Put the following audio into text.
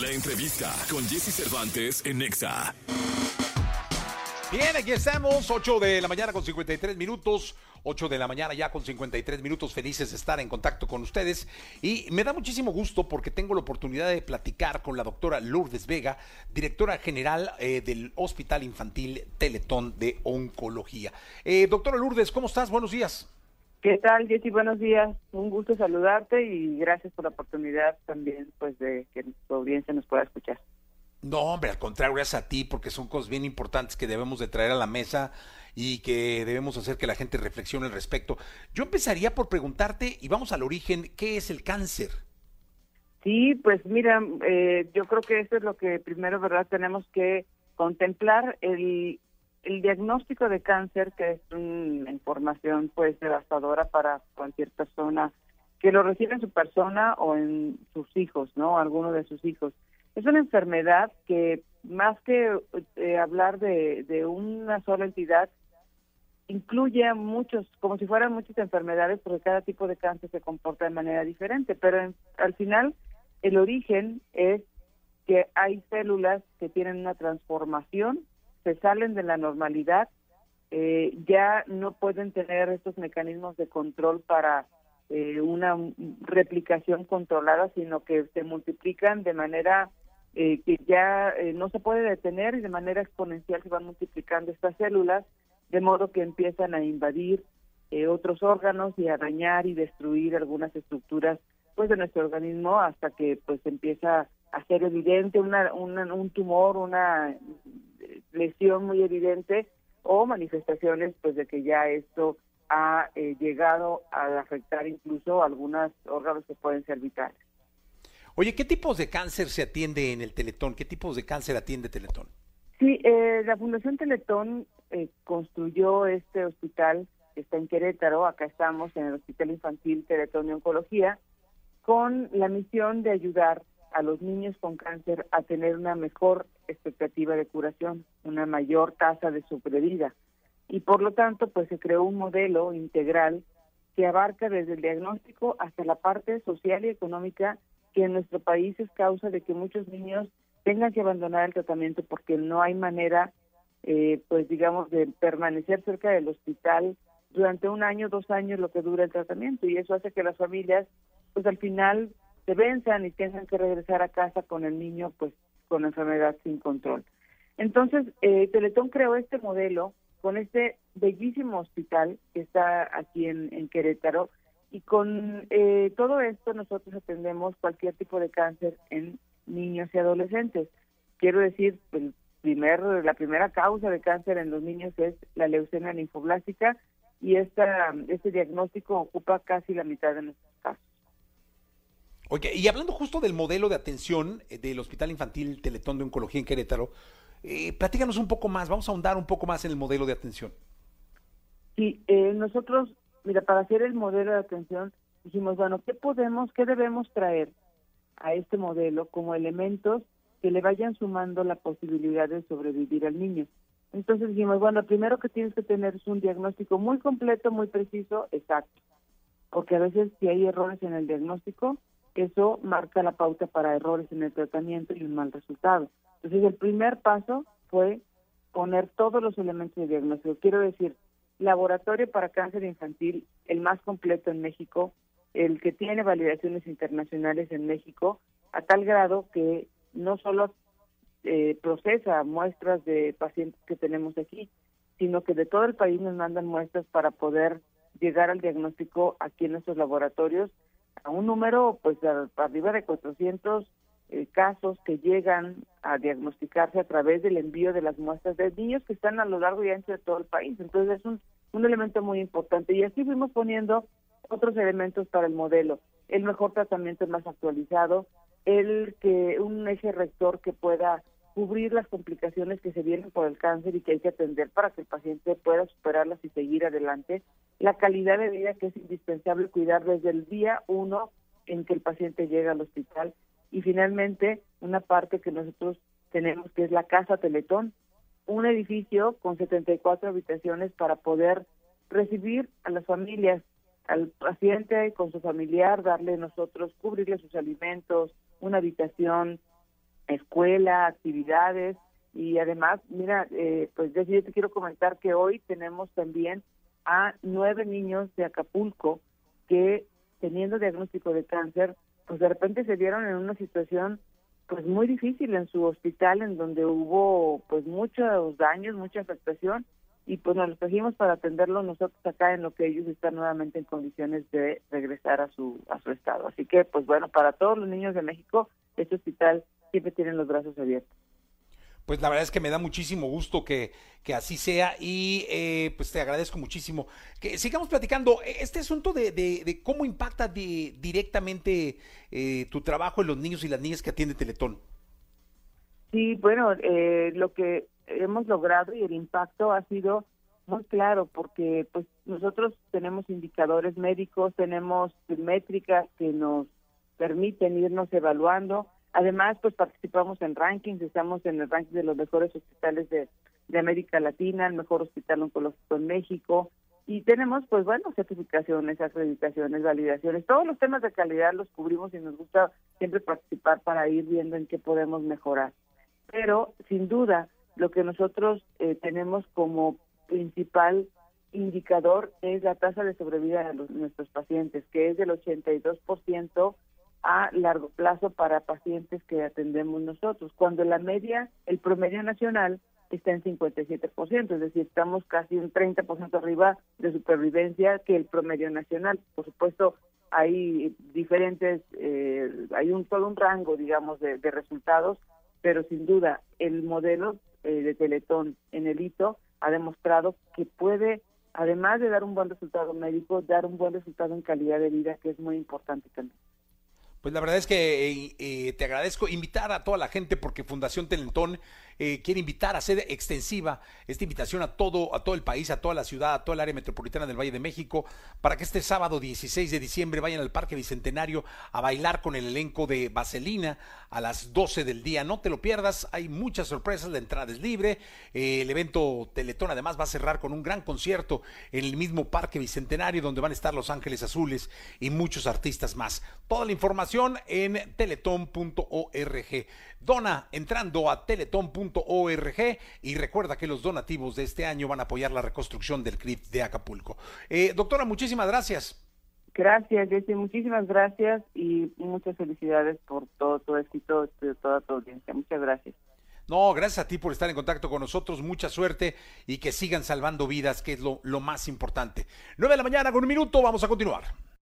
La entrevista con Jesse Cervantes en Nexa. Bien, aquí estamos, 8 de la mañana con 53 minutos, 8 de la mañana ya con 53 minutos, felices de estar en contacto con ustedes y me da muchísimo gusto porque tengo la oportunidad de platicar con la doctora Lourdes Vega, directora general eh, del Hospital Infantil Teletón de Oncología. Eh, doctora Lourdes, ¿cómo estás? Buenos días. ¿Qué tal, Jessy? Buenos días. Un gusto saludarte y gracias por la oportunidad también pues de que tu audiencia nos pueda escuchar. No, hombre, al contrario, gracias a ti, porque son cosas bien importantes que debemos de traer a la mesa y que debemos hacer que la gente reflexione al respecto. Yo empezaría por preguntarte, y vamos al origen, ¿qué es el cáncer? Sí, pues mira, eh, yo creo que eso es lo que primero, ¿verdad? Tenemos que contemplar el, el diagnóstico de cáncer, que es una información pues devastadora para cualquier persona que lo recibe en su persona o en sus hijos, ¿no? Alguno de sus hijos. Es una enfermedad que más que eh, hablar de, de, una sola entidad, incluye muchos, como si fueran muchas enfermedades, porque cada tipo de cáncer se comporta de manera diferente, pero al final el origen es que hay células que tienen una transformación, se salen de la normalidad, eh, ya no pueden tener estos mecanismos de control para eh, una replicación controlada, sino que se multiplican de manera eh, que ya eh, no se puede detener y de manera exponencial se van multiplicando estas células, de modo que empiezan a invadir eh, otros órganos y a dañar y destruir algunas estructuras pues de nuestro organismo hasta que pues empieza a ser evidente una, un tumor, una lesión muy evidente o manifestaciones pues de que ya esto ha llegado a afectar incluso algunos órganos que pueden ser vitales. Oye, ¿qué tipos de cáncer se atiende en el Teletón? ¿Qué tipos de cáncer atiende Teletón? Sí, eh, la Fundación Teletón eh, construyó este hospital que está en Querétaro, acá estamos en el Hospital Infantil Teletón de Oncología, con la misión de ayudar a los niños con cáncer a tener una mejor expectativa de curación, una mayor tasa de sobrevida. Y por lo tanto, pues se creó un modelo integral que abarca desde el diagnóstico hasta la parte social y económica que en nuestro país es causa de que muchos niños tengan que abandonar el tratamiento porque no hay manera, eh, pues digamos, de permanecer cerca del hospital durante un año, dos años, lo que dura el tratamiento. Y eso hace que las familias, pues al final se venzan y tengan que regresar a casa con el niño, pues con enfermedad sin control. Entonces, eh, Teletón creó este modelo con este bellísimo hospital que está aquí en, en Querétaro, y con eh, todo esto nosotros atendemos cualquier tipo de cáncer en niños y adolescentes. Quiero decir, el primer, la primera causa de cáncer en los niños es la leucemia linfoblástica y esta, este diagnóstico ocupa casi la mitad de nuestros casos. Oye, y hablando justo del modelo de atención eh, del Hospital Infantil Teletón de Oncología en Querétaro, eh, platícanos un poco más, vamos a ahondar un poco más en el modelo de atención. Sí, eh, nosotros Mira, para hacer el modelo de atención, dijimos, bueno, ¿qué podemos, qué debemos traer a este modelo como elementos que le vayan sumando la posibilidad de sobrevivir al niño? Entonces dijimos, bueno, primero que tienes que tener es un diagnóstico muy completo, muy preciso, exacto. Porque a veces si hay errores en el diagnóstico, eso marca la pauta para errores en el tratamiento y un mal resultado. Entonces el primer paso fue poner todos los elementos de diagnóstico. Quiero decir, laboratorio para cáncer infantil, el más completo en México, el que tiene validaciones internacionales en México, a tal grado que no solo eh, procesa muestras de pacientes que tenemos aquí, sino que de todo el país nos mandan muestras para poder llegar al diagnóstico aquí en nuestros laboratorios a un número pues arriba de 400 eh, casos que llegan a diagnosticarse a través del envío de las muestras de niños que están a lo largo y ancho de todo el país. Entonces es un, un elemento muy importante. Y así fuimos poniendo otros elementos para el modelo. El mejor tratamiento más actualizado, el que un eje rector que pueda cubrir las complicaciones que se vienen por el cáncer y que hay que atender para que el paciente pueda superarlas y seguir adelante, la calidad de vida que es indispensable cuidar desde el día uno en que el paciente llega al hospital. Y finalmente una parte que nosotros tenemos que es la casa Teletón, un edificio con 74 habitaciones para poder recibir a las familias, al paciente con su familiar, darle nosotros, cubrirle sus alimentos, una habitación, escuela, actividades y además, mira, eh, pues yo te quiero comentar que hoy tenemos también a nueve niños de Acapulco que teniendo diagnóstico de cáncer, pues de repente se vieron en una situación pues muy difícil en su hospital en donde hubo pues muchos daños, mucha afectación y pues nos los trajimos para atenderlo nosotros acá en lo que ellos están nuevamente en condiciones de regresar a su a su estado. Así que pues bueno, para todos los niños de México, este hospital siempre tiene los brazos abiertos pues la verdad es que me da muchísimo gusto que, que así sea y eh, pues te agradezco muchísimo. Que sigamos platicando este asunto de, de, cómo impacta directamente eh, tu trabajo en los niños y las niñas que atiende Teletón. Sí, bueno, eh, lo que hemos logrado y el impacto ha sido muy claro porque pues nosotros tenemos indicadores médicos, tenemos métricas que nos permiten irnos evaluando Además, pues participamos en rankings, estamos en el ranking de los mejores hospitales de, América Latina, el mejor hospital oncológico en México, y tenemos, pues bueno, certificaciones, acreditaciones, validaciones, todos los temas de calidad los cubrimos y nos gusta siempre participar para ir viendo en qué podemos mejorar. Pero, sin duda, lo que nosotros eh, tenemos como principal indicador es la tasa de sobrevida de nuestros pacientes, que es del 82% a largo plazo para pacientes que atendemos nosotros, cuando la media, el promedio nacional está en 57%, es decir, estamos casi un 30% arriba de supervivencia que el promedio nacional. Por supuesto, hay diferentes, eh, hay un todo un rango, digamos, de, resultados, pero sin duda el modelo eh, de Teletón en el hito ha demostrado que puede, además de dar un buen resultado médico, dar un buen resultado en calidad de vida, que es muy importante también. Pues la verdad es que eh, eh, te agradezco invitar a toda la gente porque Fundación Telentón eh, quiere invitar a hacer extensiva esta invitación a todo, a todo el país, a toda la ciudad, a toda el área metropolitana del Valle de México, para que este sábado 16 de diciembre vayan al Parque Bicentenario a bailar con el elenco de Vaselina a las 12 del día. No te lo pierdas, hay muchas sorpresas, la entrada es libre. el evento Teletón además va a cerrar con un gran concierto en el mismo Parque Bicentenario donde van a estar Los Ángeles Azules y muchos artistas más. Toda la información en teleton.org. Dona entrando a teleton.org y recuerda que los donativos de este año van a apoyar la reconstrucción del CRIP de Acapulco. Eh, doctora, muchísimas gracias. Gracias, Jessy, muchísimas gracias y muchas felicidades por todo tu éxito, de toda tu audiencia. Muchas gracias. No, gracias a ti por estar en contacto con nosotros, mucha suerte y que sigan salvando vidas, que es lo, lo más importante. 9 de la mañana con un minuto, vamos a continuar.